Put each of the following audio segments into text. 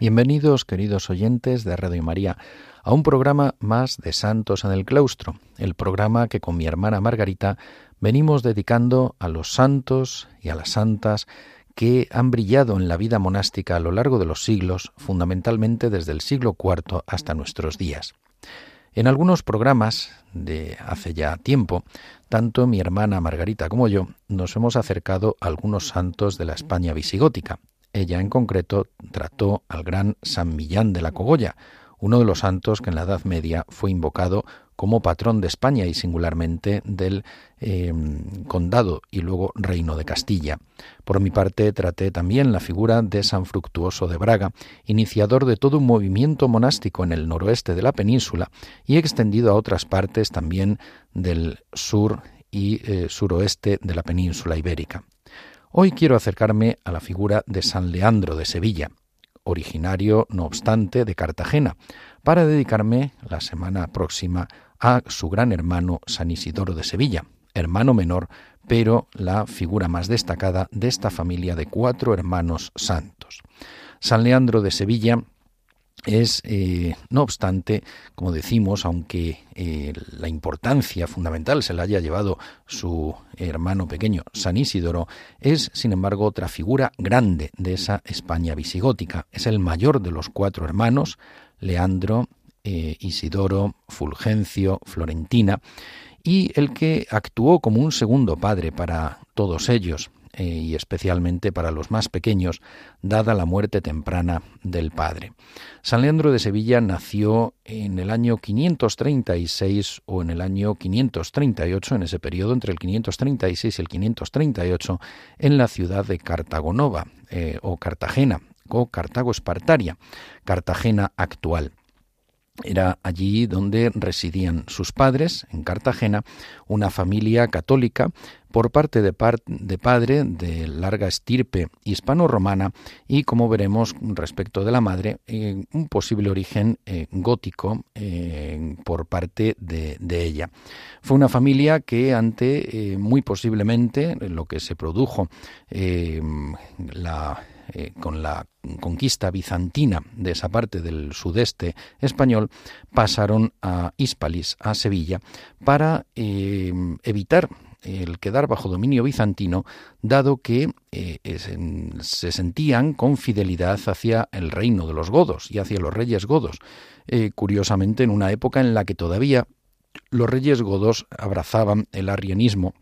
Bienvenidos, queridos oyentes de Radio María, a un programa más de Santos en el Claustro, el programa que con mi hermana Margarita venimos dedicando a los santos y a las santas que han brillado en la vida monástica a lo largo de los siglos, fundamentalmente desde el siglo IV hasta nuestros días. En algunos programas de hace ya tiempo, tanto mi hermana Margarita como yo nos hemos acercado a algunos santos de la España visigótica, ella en concreto trató al gran San Millán de la Cogolla, uno de los santos que en la Edad Media fue invocado como patrón de España y singularmente del em, condado y luego reino de Castilla. Por mi parte traté también la figura de San Fructuoso de Braga, iniciador de todo un movimiento monástico en el noroeste de la península y extendido a otras partes también del sur y eh, suroeste de la península ibérica. Hoy quiero acercarme a la figura de San Leandro de Sevilla, originario, no obstante, de Cartagena, para dedicarme la semana próxima a su gran hermano San Isidoro de Sevilla, hermano menor, pero la figura más destacada de esta familia de cuatro hermanos santos. San Leandro de Sevilla es, eh, no obstante, como decimos, aunque eh, la importancia fundamental se la haya llevado su hermano pequeño, San Isidoro, es, sin embargo, otra figura grande de esa España visigótica. Es el mayor de los cuatro hermanos, Leandro, eh, Isidoro, Fulgencio, Florentina, y el que actuó como un segundo padre para todos ellos. Eh, y especialmente para los más pequeños, dada la muerte temprana del padre. San Leandro de Sevilla nació en el año 536 o en el año 538, en ese periodo entre el 536 y el 538, en la ciudad de Cartagonova eh, o Cartagena o Cartago Espartaria, Cartagena actual. Era allí donde residían sus padres, en Cartagena, una familia católica por parte de, de padre de larga estirpe hispano-romana y, como veremos respecto de la madre, eh, un posible origen eh, gótico eh, por parte de, de, ella. Fue una familia que ante, muy posiblemente, lo que se produjo, la eh, con la conquista bizantina de esa parte del sudeste español, pasaron a Hispalis, a Sevilla, para eh, evitar el quedar bajo dominio bizantino, dado que eh, se sentían con fidelidad hacia el reino de los godos y hacia los reyes godos. curiosamente, en una época en la que todavía los reyes godos abrazaban el arrianismo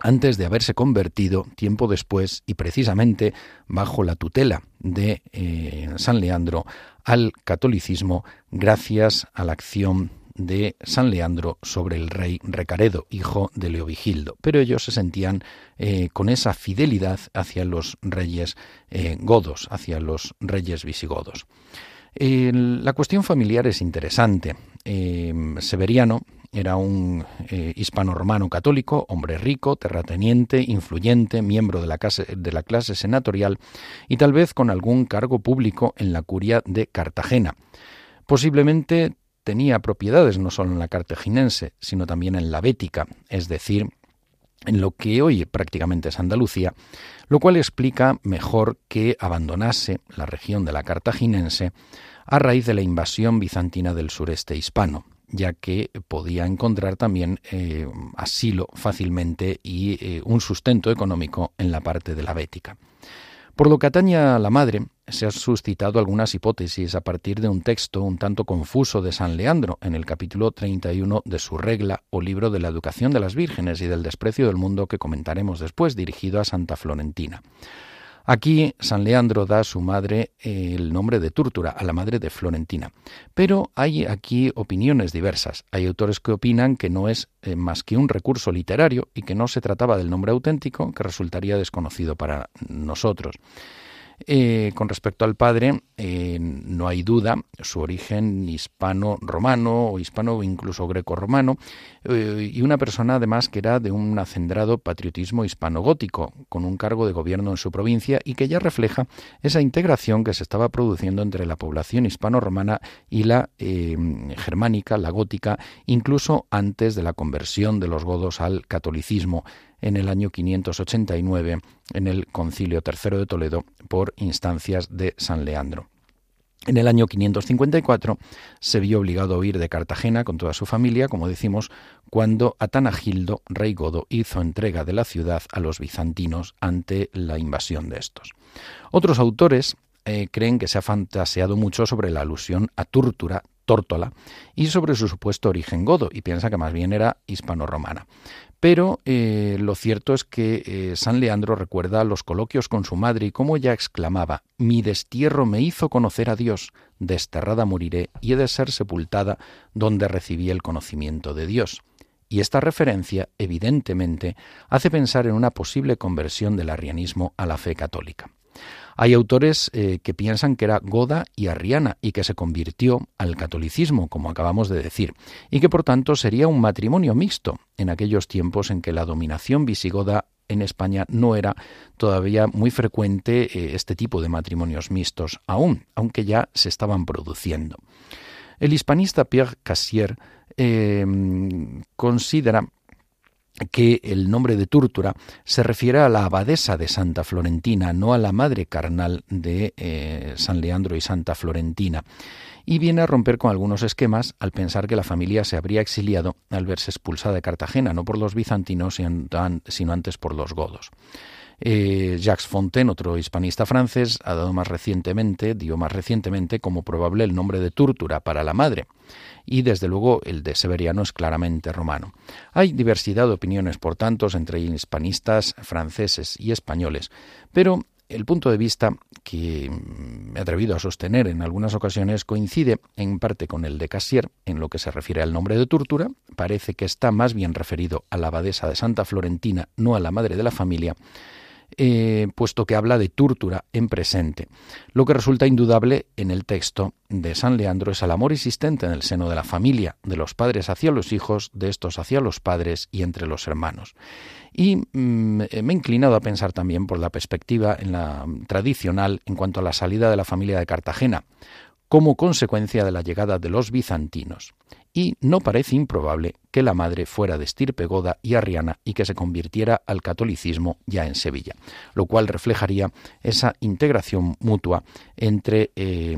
antes de haberse convertido tiempo después y precisamente bajo la tutela de eh, San Leandro al catolicismo gracias a la acción de San Leandro sobre el rey Recaredo, hijo de Leovigildo. Pero ellos se sentían eh, con esa fidelidad hacia los reyes eh, godos, hacia los reyes visigodos. la cuestión familiar es interesante. Severiano, era un eh, hispano-romano católico, hombre rico, terrateniente, influyente, miembro de la, clase, de la clase senatorial y tal vez con algún cargo público en la curia de Cartagena. Posiblemente tenía propiedades no solo en la cartaginense, sino también en la bética, es decir, en lo que hoy prácticamente es Andalucía, lo cual explica mejor que abandonase la región de la cartaginense a raíz de la invasión bizantina del sureste hispano ya que podía encontrar también eh, asilo fácilmente y eh, un sustento económico en la parte de la Bética. Por lo que atañe a la madre, se han suscitado algunas hipótesis a partir de un texto un tanto confuso de San Leandro en el capítulo 31 de su regla o libro de la educación de las vírgenes y del desprecio del mundo que comentaremos después, dirigido a Santa Florentina. Aquí San Leandro da a su madre eh, el nombre de Túrtura, a la madre de Florentina. Pero hay aquí opiniones diversas. Hay autores que opinan que no es eh, más que un recurso literario y que no se trataba del nombre auténtico que resultaría desconocido para nosotros. Eh, con respecto al padre, eh, no hay duda, su origen hispano-romano o hispano incluso greco-romano, eh, y una persona además que era de un acendrado patriotismo hispano-gótico, con un cargo de gobierno en su provincia y que ya refleja esa integración que se estaba produciendo entre la población hispano-romana y la germánica, la gótica, incluso antes de la conversión de los godos al catolicismo en el año 589 en el Concilio III de Toledo por instancias de San Leandro. En el año 554 se vio obligado a huir de Cartagena con toda su familia, como decimos, cuando Atanagildo, rey godo, hizo entrega de la ciudad a los bizantinos ante la invasión de estos. Otros autores eh, creen que se ha fantaseado mucho sobre la alusión a Túrtura, Tórtola, y sobre su supuesto origen godo, y piensa que más bien era hispano-romana. Pero eh, lo cierto es que eh, San Leandro recuerda los coloquios con su madre y cómo ella exclamaba Mi destierro me hizo conocer a Dios, desterrada moriré y he de ser sepultada donde recibí el conocimiento de Dios. Y esta referencia, evidentemente, hace pensar en una posible conversión del arrianismo a la fe católica. Hay autores eh, que piensan que era goda y arriana y que se convirtió al catolicismo, como acabamos de decir, y que por tanto sería un matrimonio mixto en aquellos tiempos en que la dominación visigoda en España no era todavía muy frecuente eh, este tipo de matrimonios mixtos aún, aunque ya se estaban produciendo. El hispanista Pierre Cassier eh, considera que el nombre de Túrtura se refiere a la abadesa de Santa Florentina, no a la madre carnal de eh, San Leandro y Santa Florentina, y viene a romper con algunos esquemas al pensar que la familia se habría exiliado al verse expulsada de Cartagena, no por los bizantinos, sino antes por los godos. Eh, Jacques Fontaine, otro hispanista francés, ha dado más recientemente, dio más recientemente como probable el nombre de Túrtura para la madre y desde luego el de Severiano es claramente romano. Hay diversidad de opiniones, por tanto, entre hispanistas franceses y españoles, pero el punto de vista que me he atrevido a sostener en algunas ocasiones coincide en parte con el de Cassier en lo que se refiere al nombre de Turtura. Parece que está más bien referido a la abadesa de Santa Florentina, no a la madre de la familia, eh, puesto que habla de Túrtura en presente. Lo que resulta indudable en el texto de San Leandro es el amor existente en el seno de la familia, de los padres hacia los hijos, de estos hacia los padres y entre los hermanos. Y mm, me he inclinado a pensar también por la perspectiva en la tradicional en cuanto a la salida de la familia de Cartagena, como consecuencia de la llegada de los bizantinos y no parece improbable que la madre fuera de estirpe goda y arriana y que se convirtiera al catolicismo ya en Sevilla, lo cual reflejaría esa integración mutua entre eh,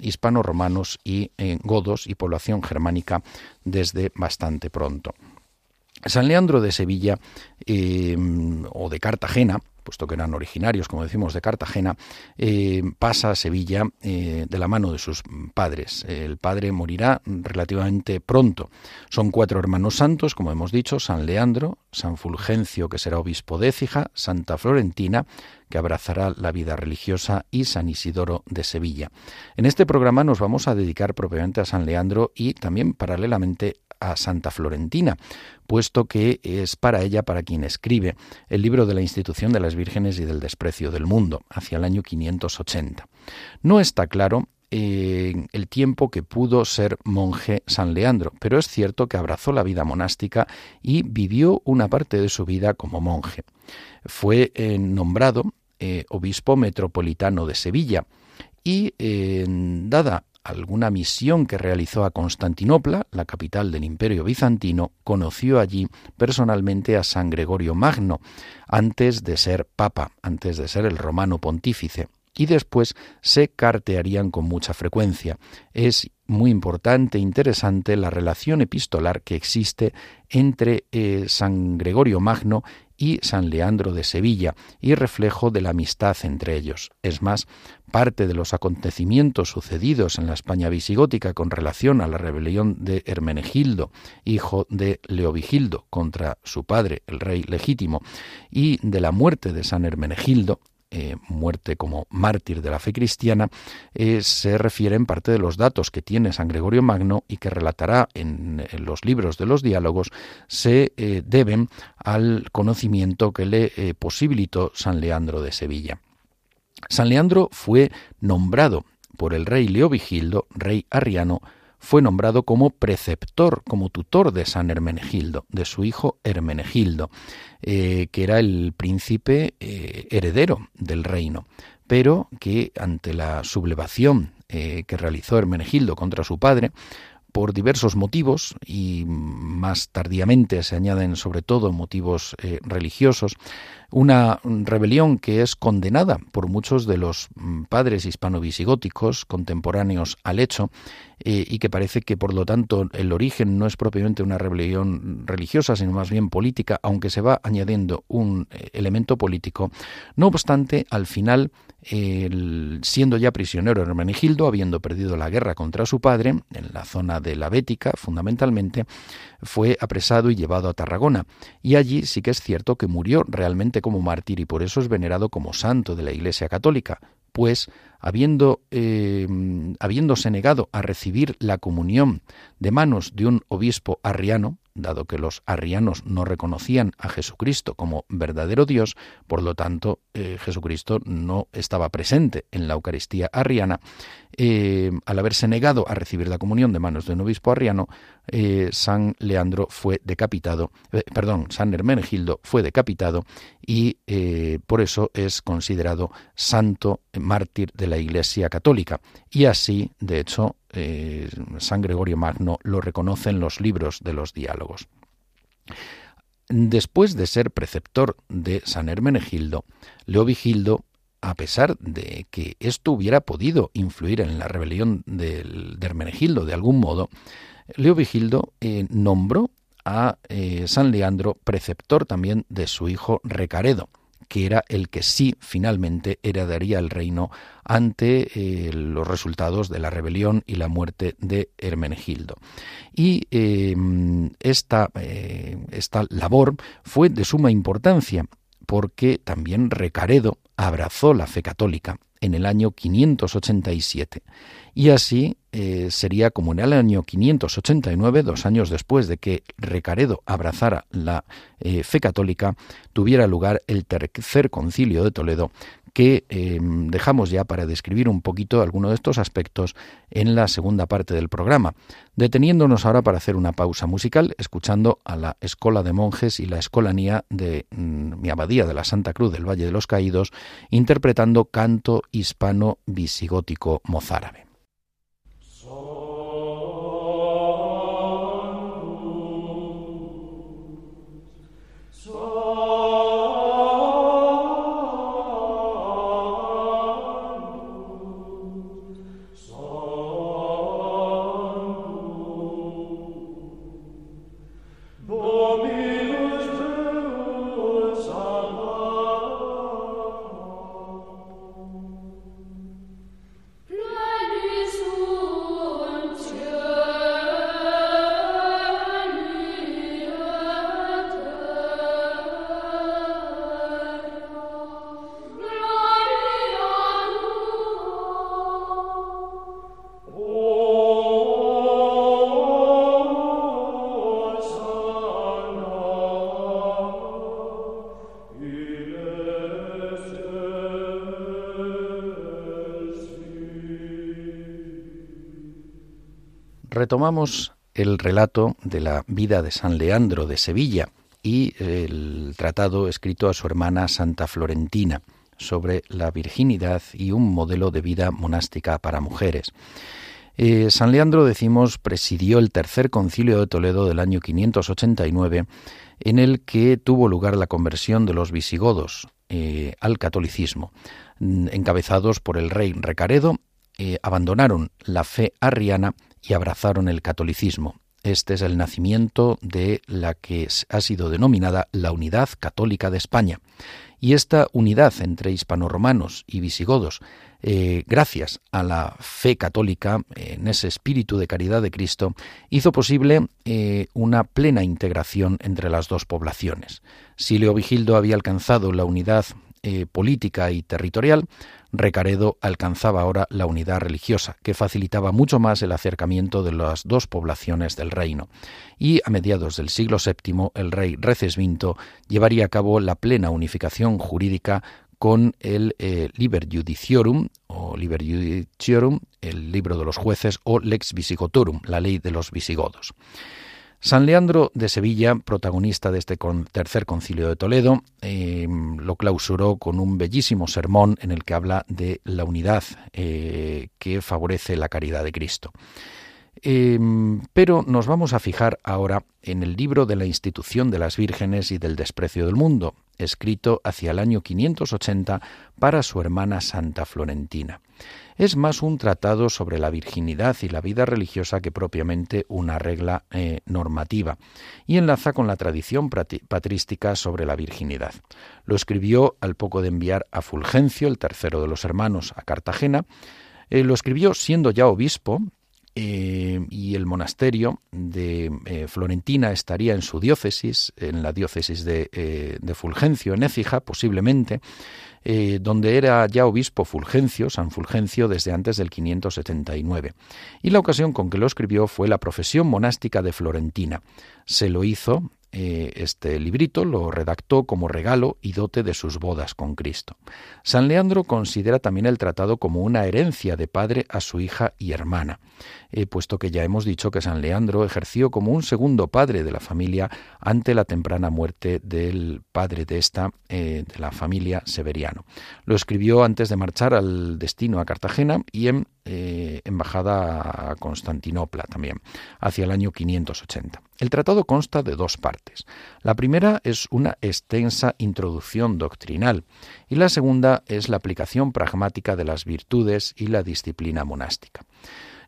hispano-romanos y eh, godos y población germánica desde bastante pronto. San Leandro de Sevilla eh, o de Cartagena puesto que eran originarios, como decimos, de Cartagena, eh, pasa a Sevilla eh, de la mano de sus padres. El padre morirá relativamente pronto. Son cuatro hermanos santos, como hemos dicho, San Leandro, San Fulgencio, que será obispo de Écija, Santa Florentina, que abrazará la vida religiosa, y San Isidoro de Sevilla. En este programa nos vamos a dedicar propiamente a San Leandro y también paralelamente a Santa Florentina, puesto que es para ella para quien escribe el libro de la institución de las vírgenes y del desprecio del mundo, hacia el año 580. No está claro eh, el tiempo que pudo ser monje San Leandro, pero es cierto que abrazó la vida monástica y vivió una parte de su vida como monje. Fue eh, nombrado eh, obispo metropolitano de Sevilla y, dada alguna misión que realizó a Constantinopla, la capital del imperio bizantino, conoció allí personalmente a San Gregorio Magno, antes de ser papa, antes de ser el romano pontífice y después se cartearían con mucha frecuencia. Es muy importante e interesante la relación epistolar que existe entre eh, San Gregorio Magno y San Leandro de Sevilla, y reflejo de la amistad entre ellos. Es más, parte de los acontecimientos sucedidos en la España visigótica con relación a la rebelión de Hermenegildo, hijo de Leovigildo, contra su padre, el rey legítimo, y de la muerte de San Hermenegildo, eh, muerte como mártir de la fe cristiana, eh, se refiere en parte de los datos que tiene San Gregorio Magno y que relatará en, los libros de los diálogos, se eh, deben al conocimiento que le posibilitó San Leandro de Sevilla. San Leandro fue nombrado por el rey Leovigildo, rey arriano, fue nombrado como preceptor, como tutor de San Hermenegildo, de su hijo Hermenegildo, eh, que era el príncipe eh, heredero del reino, pero que ante la sublevación eh, que realizó Hermenegildo contra su padre, por diversos motivos y más tardíamente se añaden sobre todo motivos religiosos, una rebelión que es condenada por muchos de los mm, padres hispano-visigóticos contemporáneos al hecho eh, y que parece que por lo tanto el origen no es propiamente una rebelión religiosa, sino más bien política, aunque se va añadiendo un eh, elemento político. No obstante, al final, siendo ya prisionero Hermenegildo, habiendo perdido la guerra contra su padre, en la zona de la Bética fundamentalmente, fue apresado y llevado a Tarragona. Y allí sí que es cierto que murió realmente como mártir y por eso es venerado como santo de la Iglesia Católica, pues habiendo, eh, habiéndose negado a recibir la comunión de manos de un obispo arriano, dado que los arrianos no reconocían a Jesucristo como verdadero Dios, por lo tanto eh, Jesucristo no estaba presente en la Eucaristía arriana, eh, al haberse negado a recibir la comunión de manos de un obispo arriano, eh, San Leandro fue decapitado, perdón, San Hermenegildo fue decapitado y por eso es considerado santo mártir de la Iglesia Católica. Y así, de hecho, eh, San Gregorio Magno lo reconoce en los libros de los diálogos. Después de ser preceptor de San Hermenegildo, Leovigildo, a pesar de que esto hubiera podido influir en la rebelión de, Hermenegildo de algún modo, Leovigildo eh, nombró a eh, San Leandro preceptor también de su hijo Recaredo, que era el que sí finalmente heredaría el reino ante eh, los resultados de la rebelión y la muerte de Hermenegildo. Y em, esta, eh, esta labor fue de suma importancia porque también Recaredo abrazó la fe católica en el año 587 y así eh, sería como en el año 589, dos años después de que Recaredo abrazara la eh, fe católica, tuviera lugar el tercer concilio de Toledo, que em, dejamos ya para describir un poquito alguno de estos aspectos en la segunda parte del programa, deteniéndonos ahora para hacer una pausa musical, escuchando a la Escola de Monjes y la Escolanía de mm, mi abadía de la Santa Cruz del Valle de los Caídos, interpretando canto hispano visigótico mozárabe. Retomamos el relato de la vida de San Leandro de Sevilla y el tratado escrito a su hermana Santa Florentina sobre la virginidad y un modelo de vida monástica para mujeres. Eh, San Leandro, decimos, presidió el tercer concilio de Toledo del año 589, en el que tuvo lugar la conversión de los visigodos eh, al catolicismo, encabezados por el rey Recaredo, eh, abandonaron la fe arriana y abrazaron el catolicismo. Este es el nacimiento de la que ha sido denominada la Unidad Católica de España. Y esta unidad entre hispanoromanos y visigodos, eh, gracias a la fe católica, en ese espíritu de caridad de Cristo, hizo posible eh, una plena integración entre las dos poblaciones. Si Leovigildo había alcanzado la unidad eh, política y territorial, Recaredo alcanzaba ahora la unidad religiosa, que facilitaba mucho más el acercamiento de las dos poblaciones del reino. Y a mediados del siglo VII, el rey Recesvinto llevaría a cabo la plena unificación jurídica con el eh, Liber Judiciorum o Liber Judiciorum, el libro de los jueces, o Lex Visigotorum, la ley de los visigodos. San Leandro de Sevilla, protagonista de este tercer concilio de Toledo, em, lo clausuró con un bellísimo sermón en el que habla de la unidad eh, que favorece la caridad de Cristo. Em, pero nos vamos a fijar ahora en el libro de la institución de las vírgenes y del desprecio del mundo, escrito hacia el año 580 para su hermana Santa Florentina. Es más un tratado sobre la virginidad y la vida religiosa que propiamente una regla eh, normativa, y enlaza con la tradición patrística sobre la virginidad. Lo escribió al poco de enviar a Fulgencio, el tercero de los hermanos, a Cartagena, eh, lo escribió siendo ya obispo eh, y el monasterio de eh, Florentina estaría en su diócesis, en la diócesis de, eh, Fulgencio, en Écija, posiblemente, donde era ya obispo Fulgencio, San Fulgencio, desde antes del 579. Y la ocasión con que lo escribió fue la profesión monástica de Florentina. Se lo hizo eh, este librito lo redactó como regalo y dote de sus bodas con Cristo. San Leandro considera también el tratado como una herencia de padre a su hija y hermana, eh, puesto que ya hemos dicho que San Leandro ejerció como un segundo padre de la familia ante la temprana muerte del padre de esta, eh, de la familia Severiano. Lo escribió antes de marchar al destino a Cartagena y en embajada a Constantinopla también, hacia el año 580. El tratado consta de dos partes. La primera es una extensa introducción doctrinal y la segunda es la aplicación pragmática de las virtudes y la disciplina monástica.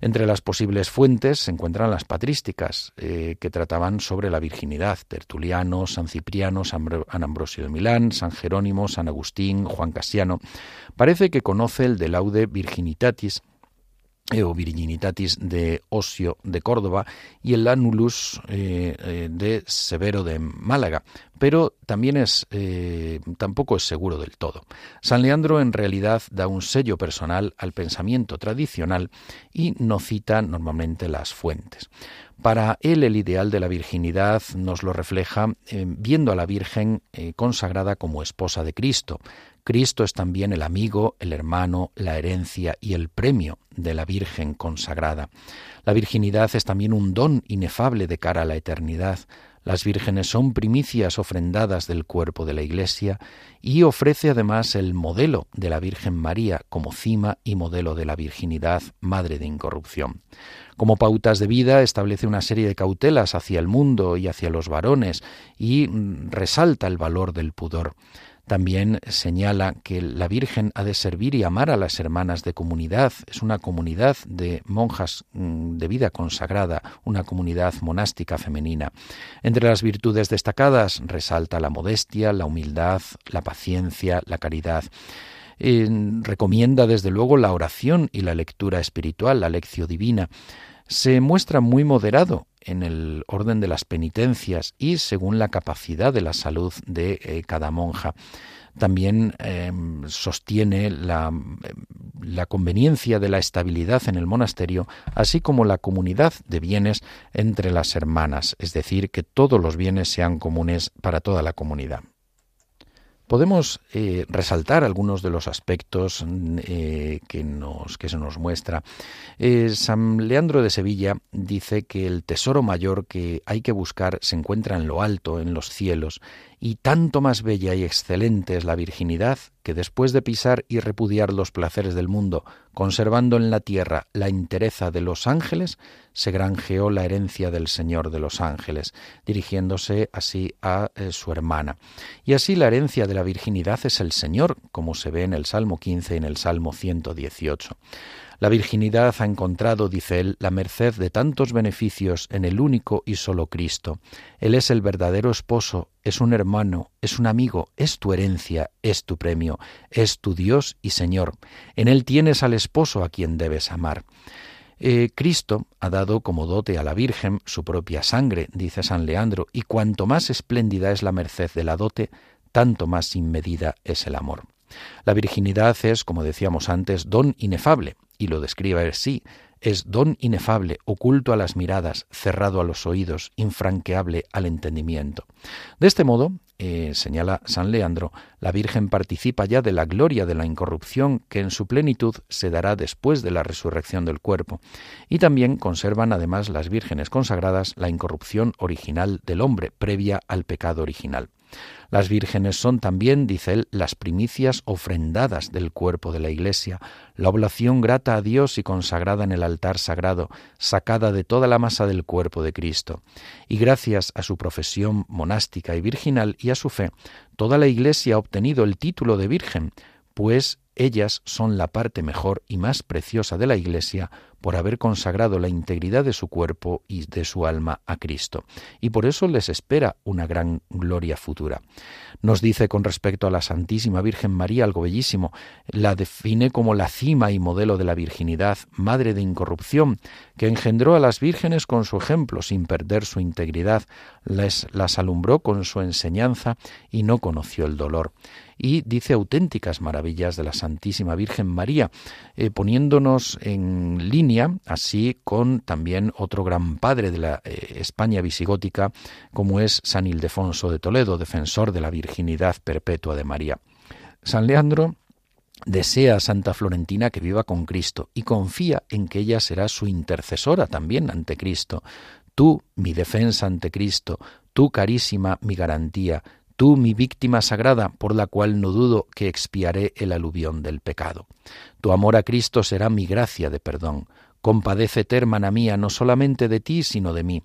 Entre las posibles fuentes se encuentran las patrísticas, eh, que trataban sobre la virginidad, Tertuliano, San Cipriano, San Ambrosio de Milán, San Jerónimo, San Agustín, Juan Casiano. Parece que conoce el de laude virginitatis o Virginitatis de Osio de Córdoba y el Anulus eh, eh, de Severo de Málaga, pero también es eh, tampoco es seguro del todo. San Leandro en realidad da un sello personal al pensamiento tradicional y no cita normalmente las fuentes. Para él el ideal de la virginidad nos lo refleja viendo a la Virgen consagrada como esposa de Cristo, Cristo es también el amigo, el hermano, la herencia y el premio de la Virgen consagrada. La virginidad es también un don inefable de cara a la eternidad. Las vírgenes son primicias ofrendadas del cuerpo de la Iglesia y ofrece además el modelo de la Virgen María como cima y modelo de la virginidad, madre de incorrupción. Como pautas de vida establece una serie de cautelas hacia el mundo y hacia los varones y resalta el valor del pudor. También señala que la Virgen ha de servir y amar a las hermanas de comunidad. Es una comunidad de monjas mm, de vida consagrada, una comunidad monástica femenina. Entre las virtudes destacadas resalta la modestia, la humildad, la paciencia, la caridad. recomienda desde luego la oración y la lectura espiritual, la lección divina se muestra muy moderado en el orden de las penitencias y según la capacidad de la salud de eh, cada monja. También em, sostiene la, la conveniencia de la estabilidad en el monasterio, así como la comunidad de bienes entre las hermanas, es decir, que todos los bienes sean comunes para toda la comunidad. Podemos eh, resaltar algunos de los aspectos eh, que, nos, que se nos muestra. Eh, San Leandro de Sevilla dice que el tesoro mayor que hay que buscar se encuentra en lo alto, en los cielos, y tanto más bella y excelente es la virginidad que después de pisar y repudiar los placeres del mundo, conservando en la tierra la entereza de los ángeles, se granjeó la herencia del Señor de los ángeles, dirigiéndose así a eh, su hermana. Y así la herencia de la virginidad es el Señor, como se ve en el Salmo 15 y en el Salmo 118. La virginidad ha encontrado, dice él, la merced de tantos beneficios en el único y solo Cristo. Él es el verdadero esposo, es un hermano, es un amigo, es tu herencia, es tu premio, es tu Dios y Señor. En Él tienes al esposo a quien debes amar. Eh, Cristo ha dado como dote a la Virgen su propia sangre, dice San Leandro, y cuanto más espléndida es la merced de la dote, tanto más sin medida es el amor. La virginidad es, como decíamos antes, don inefable, y lo describe así, es don inefable, oculto a las miradas, cerrado a los oídos, infranqueable al entendimiento. De este modo, eh, señala San Leandro, la Virgen participa ya de la gloria de la incorrupción que en su plenitud se dará después de la resurrección del cuerpo. Y también conservan además las vírgenes consagradas la incorrupción original del hombre previa al pecado original. Las vírgenes son también, dice él, las primicias ofrendadas del cuerpo de la Iglesia, la oblación grata a Dios y consagrada en el altar sagrado, sacada de toda la masa del cuerpo de Cristo. Y gracias a su profesión monástica y virginal y a su fe, toda la Iglesia ha obtenido el título de Virgen, pues ellas son la parte mejor y más preciosa de la Iglesia por haber consagrado la integridad de su cuerpo y de su alma a Cristo. Y por eso les espera una gran gloria futura. Nos dice con respecto a la Santísima Virgen María algo bellísimo. La define como la cima y modelo de la virginidad, madre de incorrupción, que engendró a las vírgenes con su ejemplo sin perder su integridad, les, las alumbró con su enseñanza y no conoció el dolor y dice auténticas maravillas de la Santísima Virgen María, eh, poniéndonos en línea así con también otro gran padre de la eh, España visigótica, como es San Ildefonso de Toledo, defensor de la virginidad perpetua de María. San Leandro desea a Santa Florentina que viva con Cristo y confía en que ella será su intercesora también ante Cristo. Tú, mi defensa ante Cristo, tú, carísima, mi garantía, tú mi víctima sagrada, por la cual no dudo que expiaré el aluvión del pecado. Tu amor a Cristo será mi gracia de perdón. Compadécete, hermana mía, no solamente de ti, sino de mí.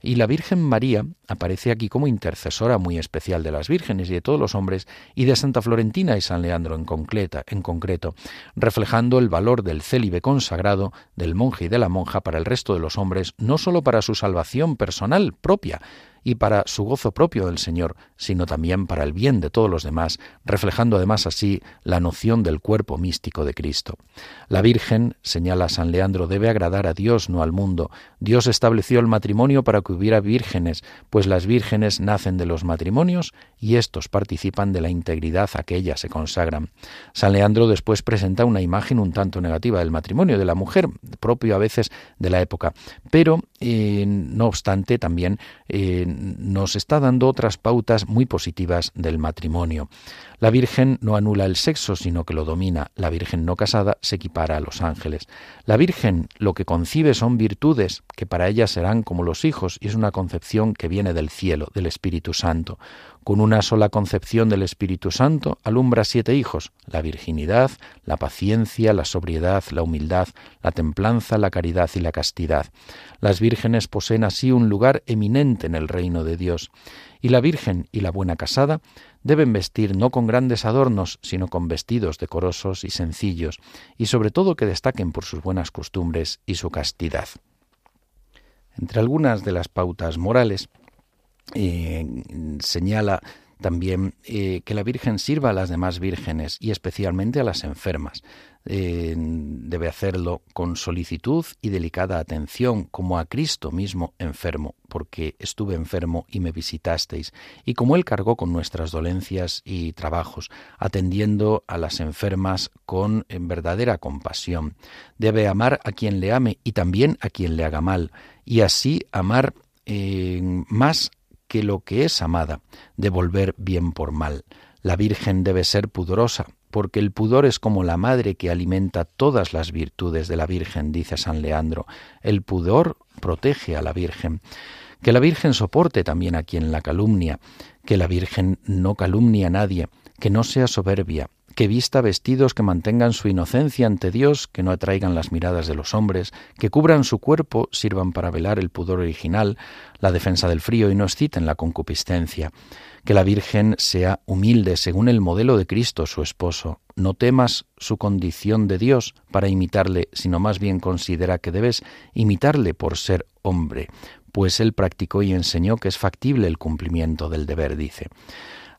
Y la Virgen María aparece aquí como intercesora muy especial de las vírgenes y de todos los hombres, y de Santa Florentina y San Leandro en, concreta, en concreto, reflejando el valor del célibe consagrado, del monje y de la monja para el resto de los hombres, no sólo para su salvación personal propia, y para su gozo propio del Señor, sino también para el bien de todos los demás, reflejando además así la noción del cuerpo místico de Cristo. La Virgen, señala San Leandro, debe agradar a Dios, no al mundo. Dios estableció el matrimonio para que hubiera vírgenes, pues las vírgenes nacen de los matrimonios y éstos participan de la integridad a que ellas se consagran. San Leandro después presenta una imagen un tanto negativa del matrimonio de la mujer, propio a veces de la época, pero eh, no obstante también eh, nos está dando otras pautas muy positivas del matrimonio. La Virgen no anula el sexo, sino que lo domina. La Virgen no casada se equipara a los ángeles. La Virgen lo que concibe son virtudes, que para ella serán como los hijos, y es una concepción que viene del cielo, del Espíritu Santo. Con una sola concepción del Espíritu Santo alumbra siete hijos, la virginidad, la paciencia, la sobriedad, la humildad, la templanza, la caridad y la castidad. Las vírgenes poseen así un lugar eminente en el reino de Dios. Y la Virgen y la buena casada deben vestir no con grandes adornos, sino con vestidos decorosos y sencillos, y sobre todo que destaquen por sus buenas costumbres y su castidad. Entre algunas de las pautas morales, eh, señala también eh, que la Virgen sirva a las demás vírgenes y especialmente a las enfermas. Eh, debe hacerlo con solicitud y delicada atención, como a Cristo mismo enfermo, porque estuve enfermo y me visitasteis, y como Él cargó con nuestras dolencias y trabajos, atendiendo a las enfermas con verdadera compasión. Debe amar a quien le ame y también a quien le haga mal, y así amar más que lo que es amada, devolver bien por mal. La Virgen debe ser pudorosa, porque el pudor es como la madre que alimenta todas las virtudes de la Virgen, dice San Leandro. El pudor protege a la Virgen. Que la Virgen soporte también a quien la calumnia, que la Virgen no calumnie a nadie, que no sea soberbia, que vista vestidos que mantengan su inocencia ante Dios, que no atraigan las miradas de los hombres, que cubran su cuerpo, sirvan para velar el pudor original, la defensa del frío y no exciten la concupiscencia. Que la Virgen sea humilde según el modelo de Cristo, su esposo. No temas su condición de Dios para imitarle, sino más bien considera que debes imitarle por ser hombre, pues él practicó y enseñó que es factible el cumplimiento del deber, dice.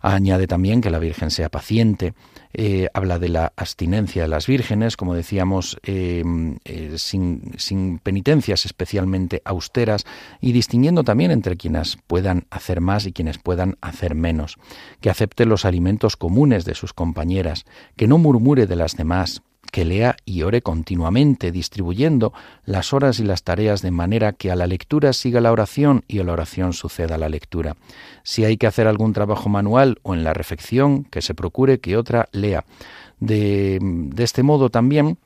Añade también que la Virgen sea paciente, eh, habla de la abstinencia de las vírgenes, como decíamos, em, eh, sin, sin, penitencias especialmente austeras y distinguiendo también entre quienes puedan hacer más y quienes puedan hacer menos, que acepte los alimentos comunes de sus compañeras, que no murmure de las demás, que lea y ore continuamente, distribuyendo las horas y las tareas de manera que a la lectura siga la oración y a la oración suceda la lectura. Si hay que hacer algún trabajo manual o en la refección, que se procure que otra lea. De, de este modo también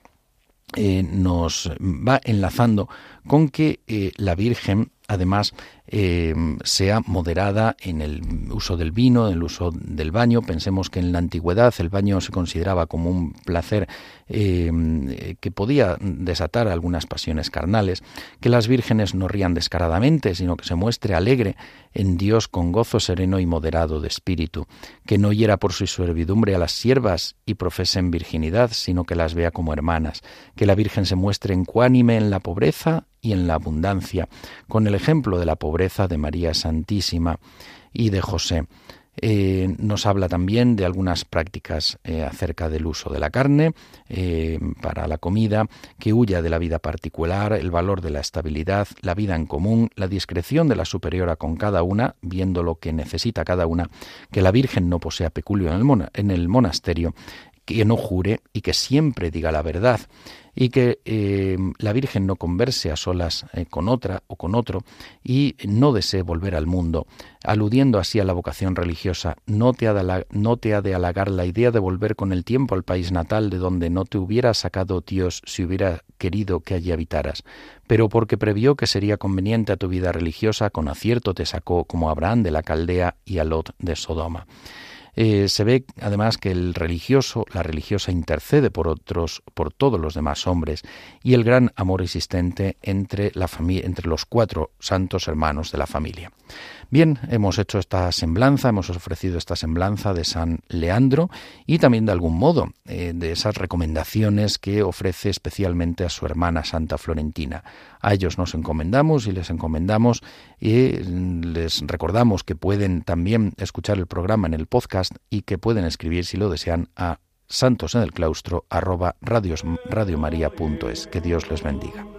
eh, nos va enlazando con que eh, la Virgen además eh, sea moderada en el uso del vino, en el uso del baño. Pensemos que en la antigüedad el baño se consideraba como un placer eh, que podía desatar algunas pasiones carnales, que las vírgenes no rían descaradamente, sino que se muestre alegre en Dios con gozo sereno y moderado de espíritu, que no hiera por su servidumbre a las siervas y profesen virginidad, sino que las vea como hermanas, que la Virgen se muestre encuánime en la pobreza y en la abundancia, con el ejemplo de la pobreza de María Santísima y de José. Eh, nos habla también de algunas prácticas eh, acerca del uso de la carne eh, para la comida, que huya de la vida particular, el valor de la estabilidad, la vida en común, la discreción de la superiora con cada una, viendo lo que necesita cada una, que la Virgen no posea peculio en el, en el monasterio, que no jure y que siempre diga la verdad y que eh, la Virgen no converse a solas eh, con otra o con otro y no desee volver al mundo, aludiendo así a la vocación religiosa, no te, ha de, halagar la idea de volver con el tiempo al país natal de donde no te hubiera sacado Dios si hubiera querido que allí habitaras, pero porque previó que sería conveniente a tu vida religiosa, con acierto te sacó como Abraham de la Caldea y a Lot de Sodoma. Eh, se ve además que el religioso, la religiosa intercede por otros, por todos los demás hombres, y el gran amor existente entre la entre los cuatro santos hermanos de la familia. Bien, hemos hecho esta semblanza, hemos ofrecido esta semblanza de San Leandro y también de algún modo eh, de esas recomendaciones que ofrece especialmente a su hermana Santa Florentina. A ellos nos encomendamos y les encomendamos y les recordamos que pueden también escuchar el programa en el podcast y que pueden escribir si lo desean a santos en el claustro arroba radiomaria.es. Que Dios les bendiga.